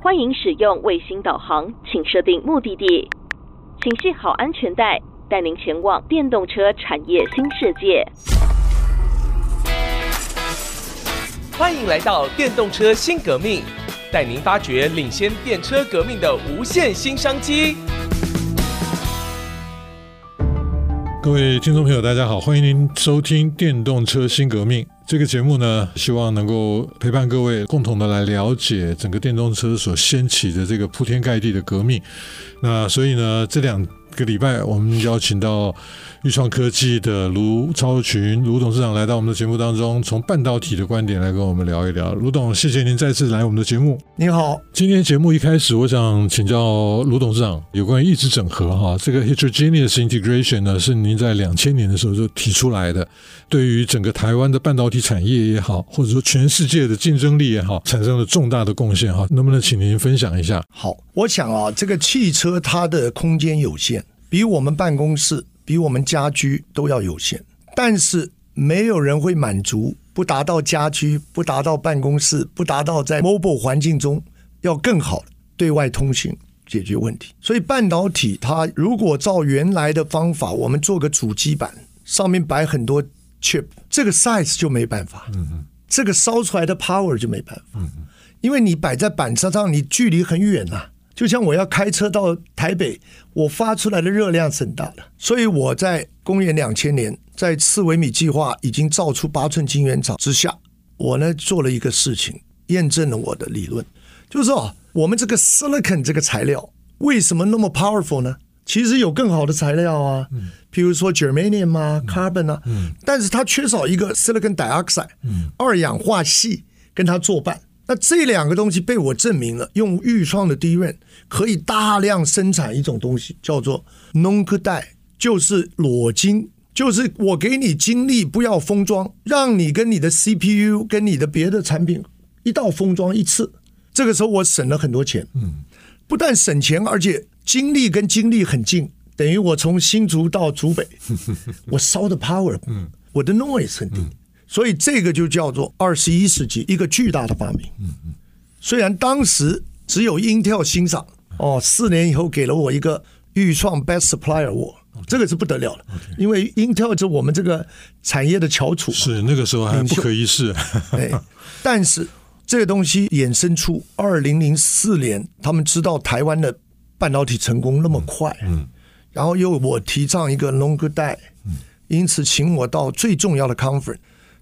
欢迎使用卫星导航，请设定目的地，请系好安全带，带您前往电动车产业新世界。欢迎来到电动车新革命，带您发掘领先电车革命的无限新商机。各位听众朋友，大家好，欢迎您收听《电动车新革命》这个节目呢，希望能够陪伴各位共同的来了解整个电动车所掀起的这个铺天盖地的革命。那所以呢，这两个礼拜我们邀请到。钰创科技的卢超群卢董事长来到我们的节目当中，从半导体的观点来跟我们聊一聊。卢董，谢谢您再次来我们的节目。您好，今天节目一开始，我想请教卢董事长有关于异质整合哈，这个 heterogeneous integration 呢，是您在两千年的时候就提出来的，对于整个台湾的半导体产业也好，或者说全世界的竞争力也好，产生了重大的贡献哈。能不能请您分享一下？好，我想啊，这个汽车它的空间有限，比我们办公室。比我们家居都要有限，但是没有人会满足不达到家居、不达到办公室、不达到在 mobile 环境中要更好的对外通信解决问题。所以半导体它如果照原来的方法，我们做个主机板上面摆很多 chip，这个 size 就没办法，这个烧出来的 power 就没办法，因为你摆在板车上，你距离很远呐。就像我要开车到台北，我发出来的热量是很大的，所以我在公元两千年，在四微米计划已经造出八寸晶圆厂之下，我呢做了一个事情，验证了我的理论，就是说我们这个 silicon 这个材料为什么那么 powerful 呢？其实有更好的材料啊，譬如说 germanium 啊，carbon 啊，但是它缺少一个 silicon dioxide，嗯。二氧化矽跟它作伴。那这两个东西被我证明了，用预创的 DRAM 可以大量生产一种东西，叫做 Nunc Die，就是裸晶，就是我给你晶粒，不要封装，让你跟你的 CPU 跟你的别的产品一道封装一次。这个时候我省了很多钱，嗯，不但省钱，而且晶粒跟晶粒很近，等于我从新竹到竹北，我烧的 power，嗯，我的 noise 很低。所以这个就叫做二十一世纪一个巨大的发明。虽然当时只有 Intel 欣赏，哦，四年以后给了我一个预创 Best Supplier Award，这个是不得了的，因为 Intel 是我们这个产业的翘楚。是那个时候还不可一世。对，但是这个东西衍生出二零零四年，他们知道台湾的半导体成功那么快，嗯，然后又我提倡一个 Longer Die，因此请我到最重要的 conference。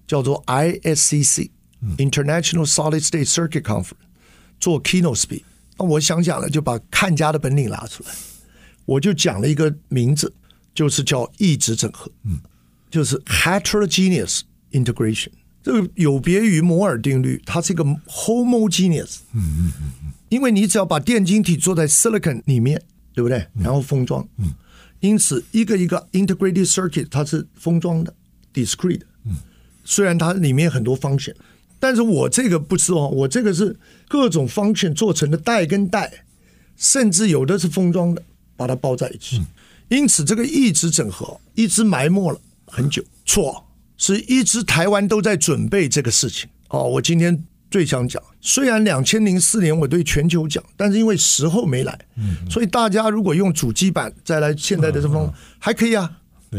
叫做 ISCC，International Solid State Circuit Conference，做 keynote speech。那我想讲了，就把看家的本领拿出来，我就讲了一个名字，就是叫异质整合，嗯，就是 heterogeneous integration。这个有别于摩尔定律，它是一个 homogeneous，嗯嗯嗯嗯，因为你只要把电晶体做在 silicon 里面，对不对？然后封装，嗯，因此一个一个 integrated circuit 它是封装的，discrete。虽然它里面很多 function，但是我这个不是哦，我这个是各种 function 做成的带跟带，甚至有的是封装的，把它包在一起。因此，这个一直整合一直埋没了很久。错，是一直台湾都在准备这个事情。哦，我今天最想讲，虽然两千零四年我对全球讲，但是因为时候没来，所以大家如果用主机板再来现在的这方还可以啊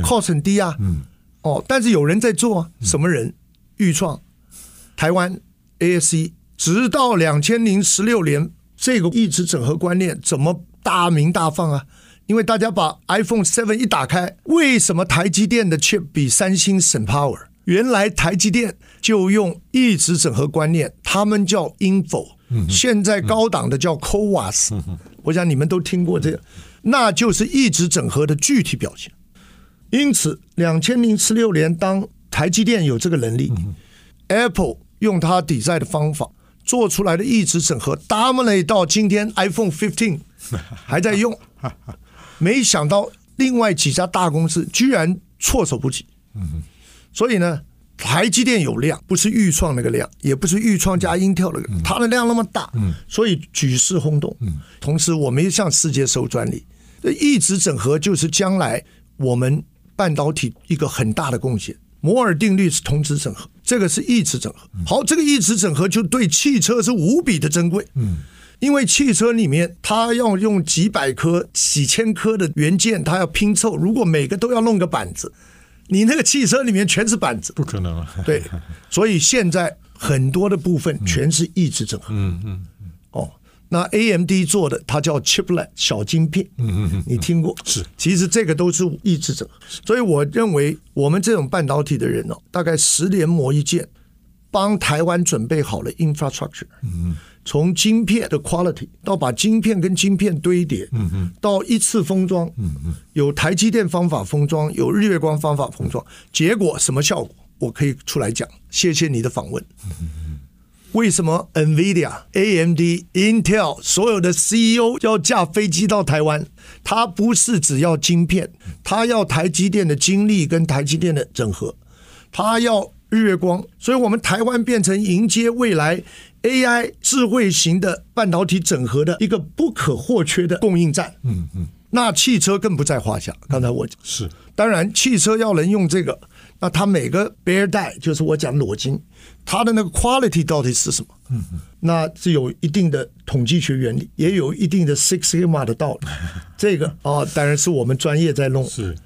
，cost 很低啊。哦，但是有人在做啊，什么人？钰创、台湾 ASE，直到两千零十六年，这个一直整合观念怎么大鸣大放啊？因为大家把 iPhone Seven 一打开，为什么台积电的 chip 比三星省 power？原来台积电就用一直整合观念，他们叫 InFO，现在高档的叫 CoWoS，我想你们都听过这个，那就是一直整合的具体表现。因此，两千零十六年，当台积电有这个能力，Apple 用它抵债的方法做出来的一直整合，dominate 到今天 iPhone fifteen 还在用，没想到另外几家大公司居然措手不及。所以呢，台积电有量，不是预创那个量，也不是预创加 Intel 那个，它的量那么大，所以举世轰动。同时，我们也向世界收专利。一直整合就是将来我们。半导体一个很大的贡献，摩尔定律是同质整合，这个是异质整合。好，这个异质整合就对汽车是无比的珍贵。嗯，因为汽车里面它要用几百颗、几千颗的元件，它要拼凑。如果每个都要弄个板子，你那个汽车里面全是板子，不可能啊。对，所以现在很多的部分全是异质整合。嗯嗯。哦，那 AMD 做的它叫 Chiplet 小晶片。嗯嗯嗯。你听过？是。其实这个都是抑制者。所以我认为我们这种半导体的人哦，大概十年磨一剑，帮台湾准备好了 infrastructure。嗯嗯。从晶片的 quality 到把晶片跟晶片堆叠，到一次封装，有台积电方法封装，有日月光方法封装，结果什么效果？我可以出来讲。谢谢你的访问。为什么 NVIDIA、AMD、Intel 所有的 CEO 要驾飞机到台湾？他不是只要晶片，他要台积电的精力跟台积电的整合，他要日月光，所以我们台湾变成迎接未来。AI 智慧型的半导体整合的一个不可或缺的供应站，嗯嗯，那汽车更不在话下。刚才我讲是，当然汽车要能用这个，那它每个 bare die 就是我讲裸晶，它的那个 quality 到底是什么？嗯嗯，那是有一定的统计学原理，也有一定的 Six Sigma 的道理。这个啊，当然是我们专业在弄。是，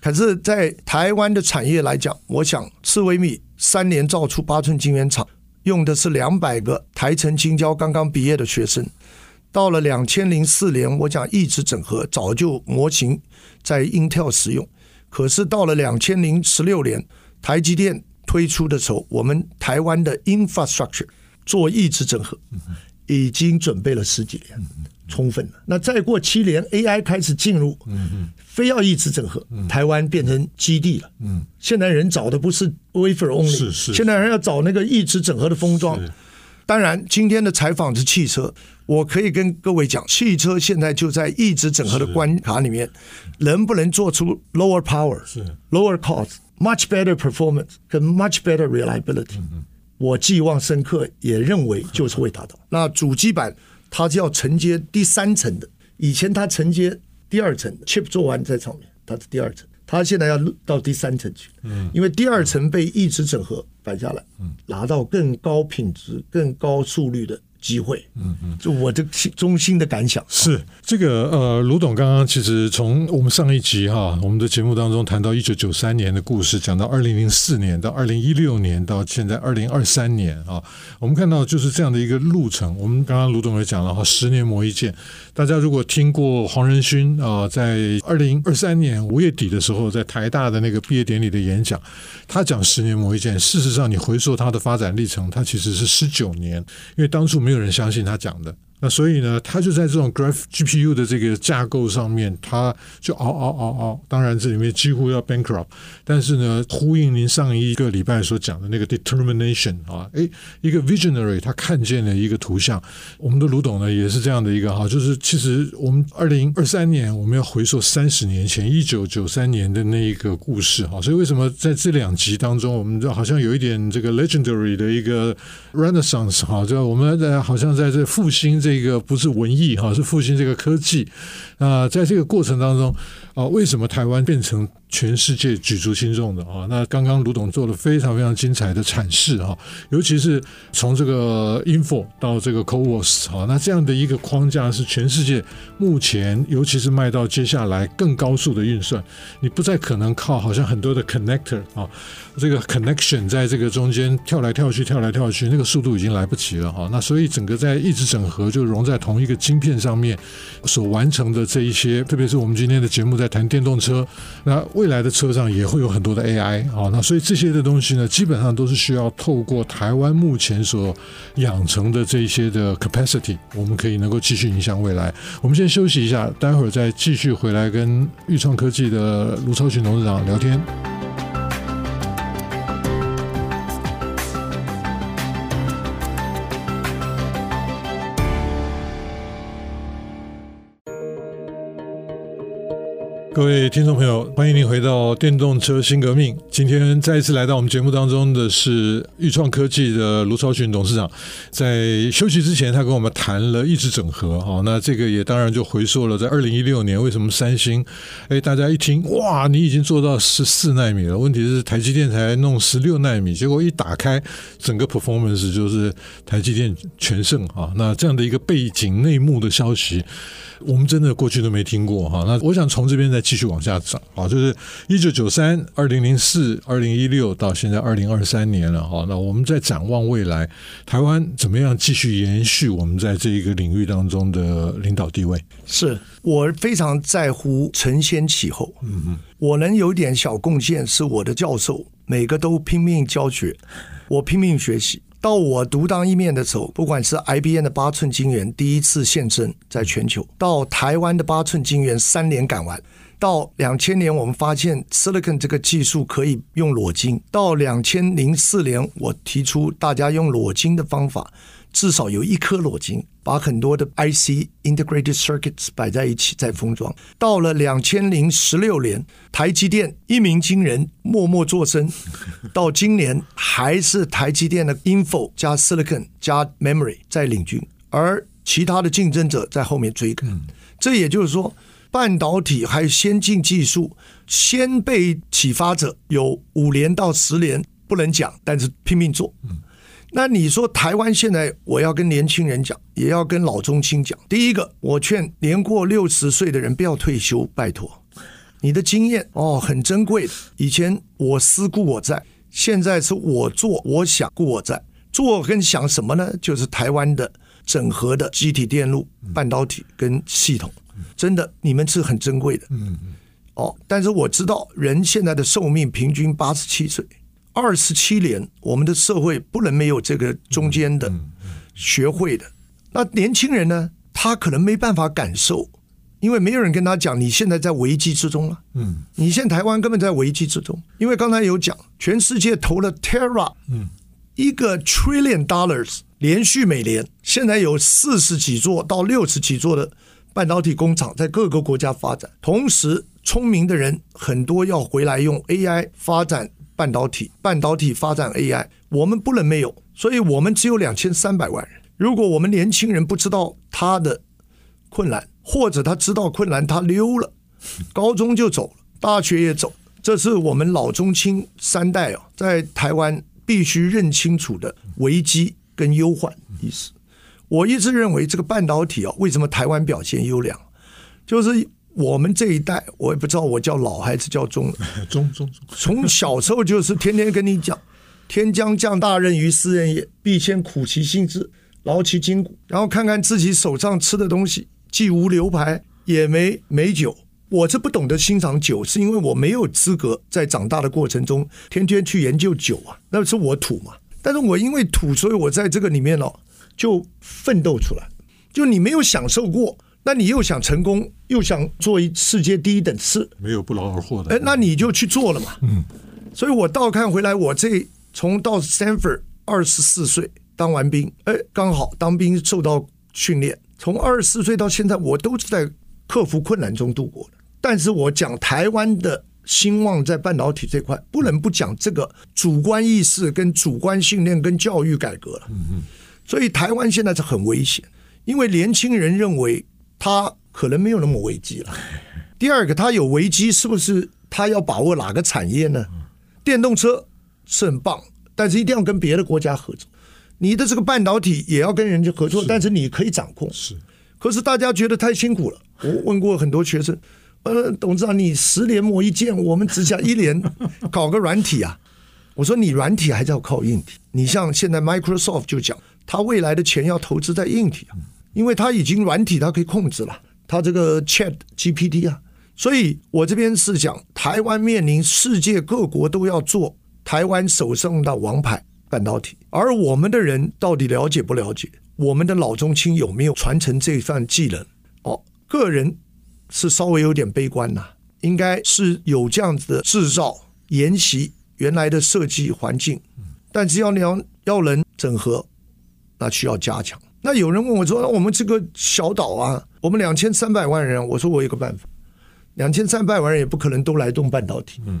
可是，在台湾的产业来讲，我想刺微米三年造出八寸晶圆厂。用的是两百个台城青交刚刚毕业的学生，到了两千零四年，我讲一直整合早就模型在 Intel 使用，可是到了两千零十六年，台积电推出的时候，我们台湾的 infrastructure 做异质整合已经准备了十几年。充分了。那再过七年，AI 开始进入，非要异质整合，台湾变成基地了。现在人找的不是 wafer only，是是。现在人要找那个异质整合的封装。当然，今天的采访是汽车，我可以跟各位讲，汽车现在就在一直整合的关卡里面，能不能做出 lower power、lower cost、much better performance 跟 much better reliability？我寄望深刻，也认为就是会达到。那主机板。它就要承接第三层的，以前它承接第二层的 chip 做完在上面，它是第二层，它现在要到第三层去，嗯，因为第二层被一直整合摆下来，嗯，拿到更高品质、更高速率的。机会，嗯嗯，就我的中心的感想是这个呃，卢董刚刚其实从我们上一集哈，我们的节目当中谈到一九九三年的故事，讲到二零零四年到二零一六年到现在二零二三年啊，我们看到就是这样的一个路程。我们刚刚卢董也讲了哈，十年磨一剑。大家如果听过黄仁勋啊，在二零二三年五月底的时候，在台大的那个毕业典礼的演讲，他讲十年磨一剑。事实上，你回溯他的发展历程，他其实是十九年，因为当初没。没有人相信他讲的。那所以呢，他就在这种 Graph GPU 的这个架构上面，他就嗷嗷嗷嗷。当然，这里面几乎要 bankrupt，但是呢，呼应您上一个礼拜所讲的那个 determination 啊，诶，一个 visionary，他看见了一个图像。我们的卢董呢，也是这样的一个哈，就是其实我们二零二三年我们要回溯三十年前一九九三年的那一个故事哈。所以为什么在这两集当中，我们就好像有一点这个 legendary 的一个 renaissance 哈，就我们在好像在这复兴这。这个不是文艺哈，是复兴这个科技。那在这个过程当中啊，为什么台湾变成全世界举足轻重的啊？那刚刚卢董做了非常非常精彩的阐释哈，尤其是从这个 Info 到这个 CoWoS 啊，那这样的一个框架是全世界目前，尤其是迈到接下来更高速的运算，你不再可能靠好像很多的 connector 啊，这个 connection 在这个中间跳来跳去，跳来跳去，那个速度已经来不及了哈。那所以整个在一直整合就融在同一个晶片上面所完成的这一些，特别是我们今天的节目在谈电动车，那。未来的车上也会有很多的 AI 啊，那所以这些的东西呢，基本上都是需要透过台湾目前所养成的这些的 capacity，我们可以能够继续影响未来。我们先休息一下，待会儿再继续回来跟钰创科技的卢超群董事长聊天。各位听众朋友，欢迎您回到电动车新革命。今天再一次来到我们节目当中的是钰创科技的卢超群董事长。在休息之前，他跟我们谈了异质整合。哈，那这个也当然就回溯了在二零一六年，为什么三星？哎，大家一听，哇，你已经做到十四纳米了。问题是台积电才弄十六纳米，结果一打开，整个 performance 就是台积电全胜啊。那这样的一个背景内幕的消息。我们真的过去都没听过哈，那我想从这边再继续往下涨啊，就是一九九三、二零零四、二零一六到现在二零二三年了哈，那我们在展望未来，台湾怎么样继续延续我们在这一个领域当中的领导地位？是我非常在乎承先启后，嗯嗯，我能有点小贡献，是我的教授每个都拼命教学，我拼命学习。到我独当一面的时候，不管是 IBM 的八寸晶圆第一次现身在全球，到台湾的八寸晶圆三年赶完，到两千年我们发现 Silicon 这个技术可以用裸晶，到两千零四年我提出大家用裸晶的方法。至少有一颗裸晶，把很多的 IC integrated circuits 摆在一起再封装。到了两千零十六年，台积电一鸣惊人，默默作声。到今年还是台积电的 InFO 加 Silicon 加 Memory 在领军，而其他的竞争者在后面追赶。这也就是说，半导体还有先进技术，先被启发者有五年到十年不能讲，但是拼命做。那你说台湾现在，我要跟年轻人讲，也要跟老中青讲。第一个，我劝年过六十岁的人不要退休，拜托，你的经验哦很珍贵的。以前我思故我在，现在是我做我想故我在。做跟想什么呢？就是台湾的整合的积体电路、半导体跟系统，真的你们是很珍贵的。嗯嗯。哦，但是我知道人现在的寿命平均八十七岁。二十七年，我们的社会不能没有这个中间的学会的。那年轻人呢？他可能没办法感受，因为没有人跟他讲，你现在在危机之中了。嗯，你现在台湾根本在危机之中，因为刚才有讲，全世界投了 Tera，嗯，一个 trillion dollars，连续每年，现在有四十几座到六十几座的半导体工厂在各个国家发展，同时聪明的人很多要回来用 AI 发展。半导体，半导体发展 AI，我们不能没有，所以我们只有两千三百万人。如果我们年轻人不知道他的困难，或者他知道困难他溜了，高中就走了，大学也走，这是我们老中青三代啊，在台湾必须认清楚的危机跟忧患意思。我一直认为这个半导体啊，为什么台湾表现优良，就是。我们这一代，我也不知道我叫老还是叫中，中中中。从小时候就是天天跟你讲，天将降大任于斯人也，必先苦其心志，劳其筋骨，然后看看自己手上吃的东西，既无牛排，也没美酒。我这不懂得欣赏酒，是因为我没有资格在长大的过程中天天去研究酒啊，那是我土嘛。但是我因为土，所以我在这个里面哦，就奋斗出来。就你没有享受过。那你又想成功，又想做一世界第一等事，没有不劳而获的。哎，那你就去做了嘛。嗯，所以我倒看回来，我这从到 Stanford 二十四岁当完兵，哎，刚好当兵受到训练，从二十四岁到现在，我都是在克服困难中度过的。但是我讲台湾的兴旺在半导体这块，不能不讲这个主观意识跟主观训练跟教育改革了。嗯嗯，所以台湾现在是很危险，因为年轻人认为。他可能没有那么危机了。第二个，他有危机，是不是他要把握哪个产业呢？电动车是很棒，但是一定要跟别的国家合作。你的这个半导体也要跟人家合作，但是你可以掌控。是，可是大家觉得太辛苦了。我问过很多学生，呃，董事长，你十年磨一剑，我们只想一年搞个软体啊。我说你软体还是要靠硬体。你像现在 Microsoft 就讲，他未来的钱要投资在硬体啊。因为他已经软体，它可以控制了，他这个 Chat GPT 啊，所以我这边是讲台湾面临世界各国都要做台湾手上的王牌半导体，而我们的人到底了解不了解？我们的老中青有没有传承这一份技能？哦，个人是稍微有点悲观呐，应该是有这样子的制造沿袭原来的设计环境，但只要你要要能整合，那需要加强。那有人问我说：“那我们这个小岛啊，我们两千三百万人，我说我有个办法，两千三百万人也不可能都来动半导体。嗯，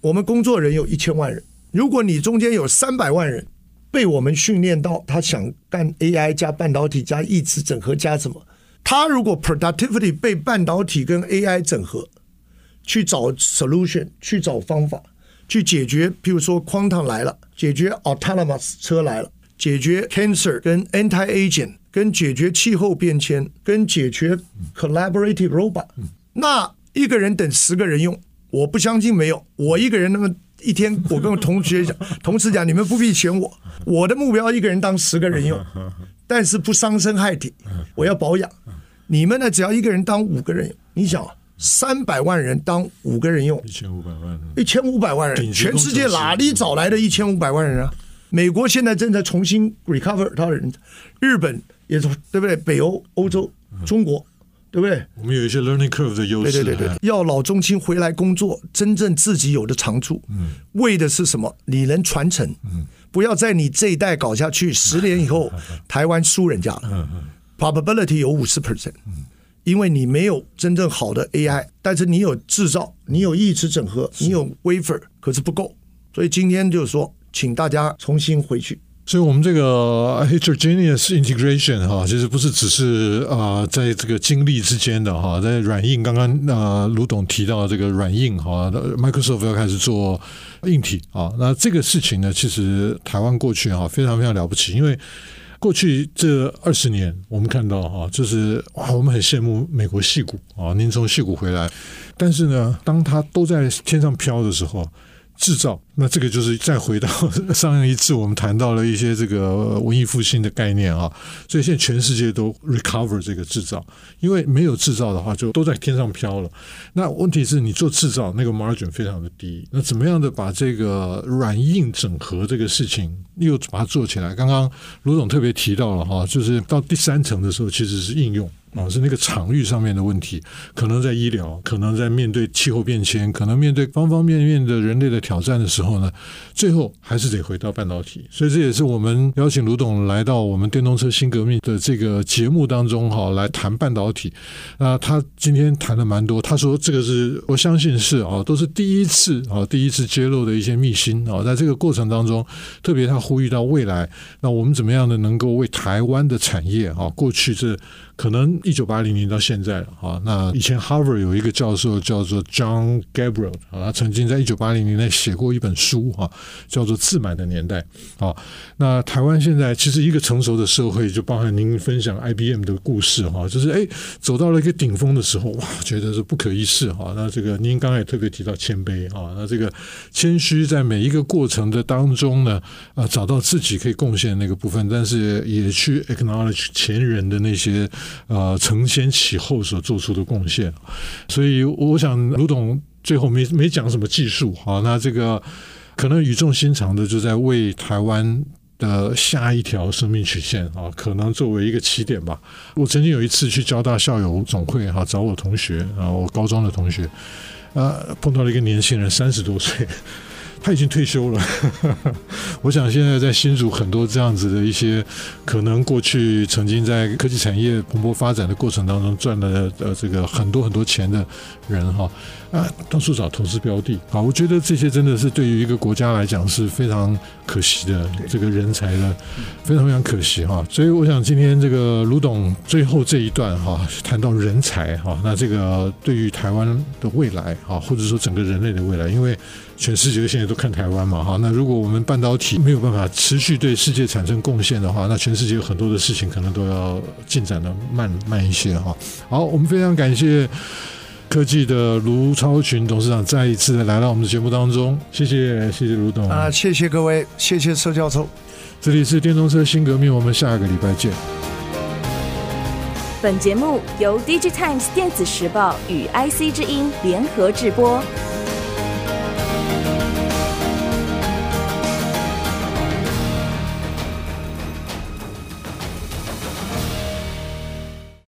我们工作人有一千万人，如果你中间有三百万人被我们训练到他想干 AI 加半导体加异质整合加什么，他如果 productivity 被半导体跟 AI 整合，去找 solution，去找方法，去解决，譬如说 quantum 来了，解决 autonomous 车来了，解决 cancer 跟 anti-aging。跟解决气候变迁，跟解决 collaborative robot，那一个人等十个人用，我不相信没有。我一个人那么一天，我跟我同学讲，同事讲，你们不必选我。我的目标一个人当十个人用，但是不伤身害体，我要保养。你们呢？只要一个人当五个人用，你想，三百万人当五个人用，一千五百万，一千五百万人，全世界哪里找来的一千五百万人啊？美国现在正在重新 recover 他的人，日本。也是对不对？北欧、欧洲、中国，对不对？我们有一些 learning curve 的优势。对对对对，要老中青回来工作，真正自己有的长处。嗯。为的是什么？你能传承。嗯。不要在你这一代搞下去，十年以后 台湾输人家了。嗯嗯。Probability 有五十 percent。嗯。因为你没有真正好的 AI，但是你有制造，你有异质整合，你有 wafer，可是不够。所以今天就是说，请大家重新回去。所以，我们这个 heterogeneous integration 哈，其实不是只是啊，在这个经历之间的哈，在软硬，刚刚啊卢董提到这个软硬哈，Microsoft 要开始做硬体啊，那这个事情呢，其实台湾过去哈非常非常了不起，因为过去这二十年，我们看到哈，就是哇，我们很羡慕美国戏骨啊，您从戏骨回来，但是呢，当它都在天上飘的时候。制造，那这个就是再回到 上一次我们谈到了一些这个文艺复兴的概念啊，所以现在全世界都 recover 这个制造，因为没有制造的话就都在天上飘了。那问题是你做制造那个 margin 非常的低，那怎么样的把这个软硬整合这个事情又把它做起来？刚刚卢总特别提到了哈，就是到第三层的时候其实是应用。啊，是那个场域上面的问题，可能在医疗，可能在面对气候变迁，可能面对方方面面的人类的挑战的时候呢，最后还是得回到半导体。所以这也是我们邀请卢董来到我们电动车新革命的这个节目当中哈，来谈半导体。那他今天谈了蛮多，他说这个是我相信是啊，都是第一次啊，第一次揭露的一些秘辛啊，在这个过程当中，特别他呼吁到未来，那我们怎么样的能够为台湾的产业啊，过去这。可能一九八零年到现在了哈，那以前 Harvard 有一个教授叫做 John Gabriel 啊，他曾经在一九八零年代写过一本书哈，叫做《自满的年代》啊。那台湾现在其实一个成熟的社会，就包含您分享 IBM 的故事哈，就是哎走到了一个顶峰的时候，哇，觉得是不可一世哈。那这个您刚才也特别提到谦卑哈，那这个谦虚在每一个过程的当中呢，啊，找到自己可以贡献的那个部分，但是也去 acknowledge 前人的那些。呃，承先启后所做出的贡献，所以我想卢董最后没没讲什么技术啊，那这个可能语重心长的就在为台湾的下一条生命曲线啊，可能作为一个起点吧。我曾经有一次去交大校友总会哈找我同学啊，我高中的同学啊，碰到了一个年轻人，三十多岁。他已经退休了，我想现在在新竹很多这样子的一些可能过去曾经在科技产业蓬勃发展的过程当中赚了呃这个很多很多钱的人哈。啊，到处找投资标的啊！我觉得这些真的是对于一个国家来讲是非常可惜的，这个人才的非常非常可惜哈。所以我想今天这个卢董最后这一段哈，谈到人才哈，那这个对于台湾的未来啊，或者说整个人类的未来，因为全世界现在都看台湾嘛哈。那如果我们半导体没有办法持续对世界产生贡献的话，那全世界有很多的事情可能都要进展的慢慢一些哈。好，我们非常感谢。科技的卢超群董事长再一次的来到我们的节目当中，谢谢谢谢卢董啊，谢谢各位，谢谢车教授。这里是电动车新革命，我们下个礼拜见。本节目由 DigiTimes 电子时报与 IC 之音联合制播。